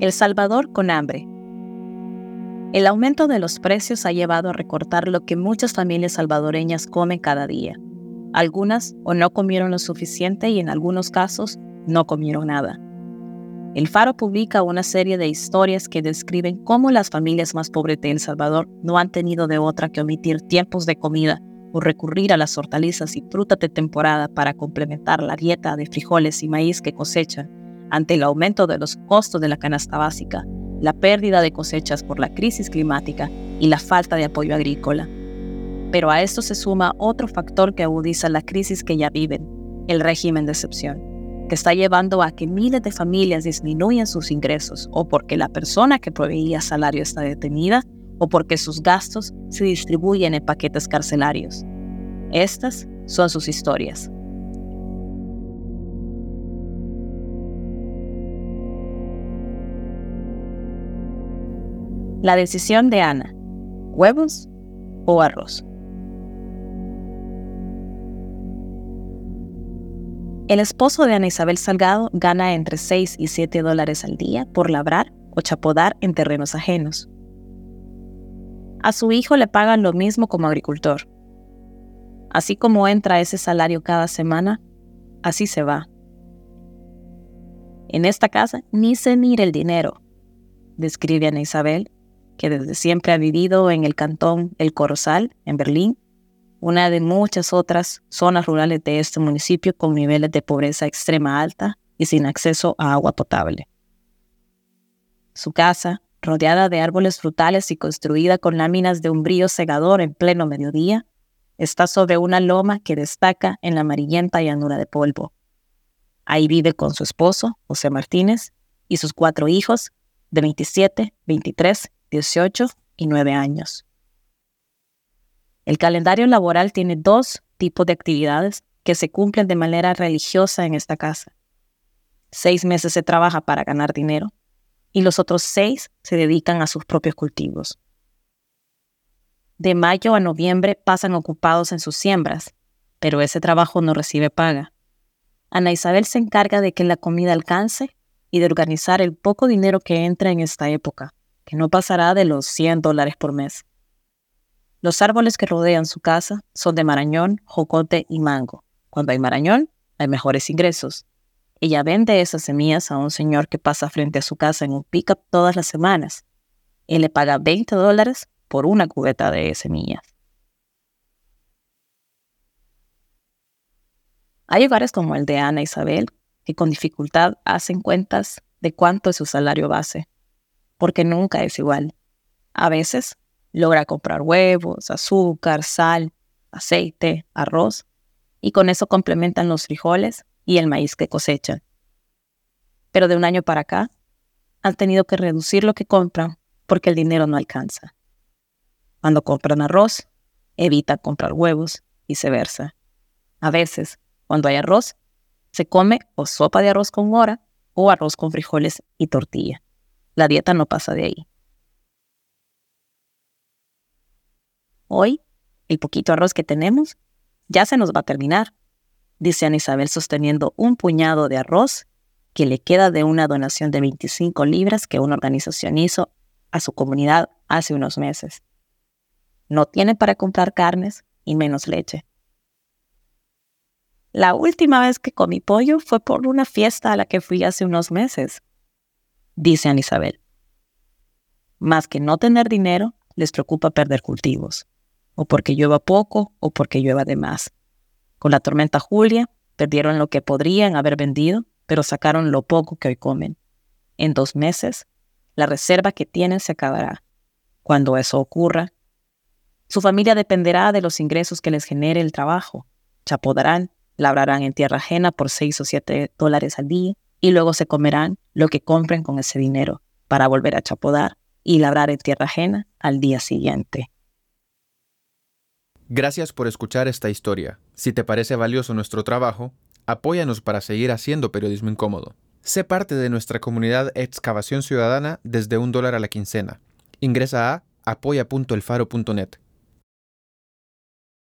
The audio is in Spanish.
El Salvador con hambre. El aumento de los precios ha llevado a recortar lo que muchas familias salvadoreñas comen cada día. Algunas o no comieron lo suficiente y en algunos casos no comieron nada. El Faro publica una serie de historias que describen cómo las familias más pobres de El Salvador no han tenido de otra que omitir tiempos de comida o recurrir a las hortalizas y frutas de temporada para complementar la dieta de frijoles y maíz que cosechan ante el aumento de los costos de la canasta básica, la pérdida de cosechas por la crisis climática y la falta de apoyo agrícola. Pero a esto se suma otro factor que agudiza la crisis que ya viven, el régimen de excepción, que está llevando a que miles de familias disminuyan sus ingresos o porque la persona que proveía salario está detenida o porque sus gastos se distribuyen en paquetes carcelarios. Estas son sus historias. La decisión de Ana. ¿Huevos o arroz? El esposo de Ana Isabel Salgado gana entre 6 y 7 dólares al día por labrar o chapodar en terrenos ajenos. A su hijo le pagan lo mismo como agricultor. Así como entra ese salario cada semana, así se va. En esta casa ni se mira el dinero, describe Ana Isabel que desde siempre ha vivido en el cantón El Corozal, en Berlín, una de muchas otras zonas rurales de este municipio con niveles de pobreza extrema alta y sin acceso a agua potable. Su casa, rodeada de árboles frutales y construida con láminas de umbrío segador en pleno mediodía, está sobre una loma que destaca en la amarillenta llanura de polvo. Ahí vive con su esposo, José Martínez, y sus cuatro hijos de 27, 23 18 y 9 años. El calendario laboral tiene dos tipos de actividades que se cumplen de manera religiosa en esta casa. Seis meses se trabaja para ganar dinero y los otros seis se dedican a sus propios cultivos. De mayo a noviembre pasan ocupados en sus siembras, pero ese trabajo no recibe paga. Ana Isabel se encarga de que la comida alcance y de organizar el poco dinero que entra en esta época no pasará de los 100 dólares por mes. Los árboles que rodean su casa son de marañón, jocote y mango. Cuando hay marañón, hay mejores ingresos. Ella vende esas semillas a un señor que pasa frente a su casa en un pickup todas las semanas. Él le paga 20 dólares por una cubeta de semillas. Hay hogares como el de Ana Isabel que con dificultad hacen cuentas de cuánto es su salario base porque nunca es igual. A veces logra comprar huevos, azúcar, sal, aceite, arroz, y con eso complementan los frijoles y el maíz que cosechan. Pero de un año para acá, han tenido que reducir lo que compran porque el dinero no alcanza. Cuando compran arroz, evita comprar huevos, viceversa. A veces, cuando hay arroz, se come o sopa de arroz con mora o arroz con frijoles y tortilla. La dieta no pasa de ahí. Hoy, el poquito arroz que tenemos ya se nos va a terminar, dice Ana Isabel sosteniendo un puñado de arroz que le queda de una donación de 25 libras que una organización hizo a su comunidad hace unos meses. No tiene para comprar carnes y menos leche. La última vez que comí pollo fue por una fiesta a la que fui hace unos meses dice Ana Isabel. Más que no tener dinero, les preocupa perder cultivos, o porque llueva poco o porque llueva de más. Con la tormenta Julia, perdieron lo que podrían haber vendido, pero sacaron lo poco que hoy comen. En dos meses, la reserva que tienen se acabará. Cuando eso ocurra, su familia dependerá de los ingresos que les genere el trabajo. Chapodarán, labrarán en tierra ajena por seis o siete dólares al día y luego se comerán lo que compren con ese dinero para volver a chapodar y labrar en tierra ajena al día siguiente. Gracias por escuchar esta historia. Si te parece valioso nuestro trabajo, apóyanos para seguir haciendo periodismo incómodo. Sé parte de nuestra comunidad Excavación Ciudadana desde un dólar a la quincena. Ingresa a apoya.elfaro.net.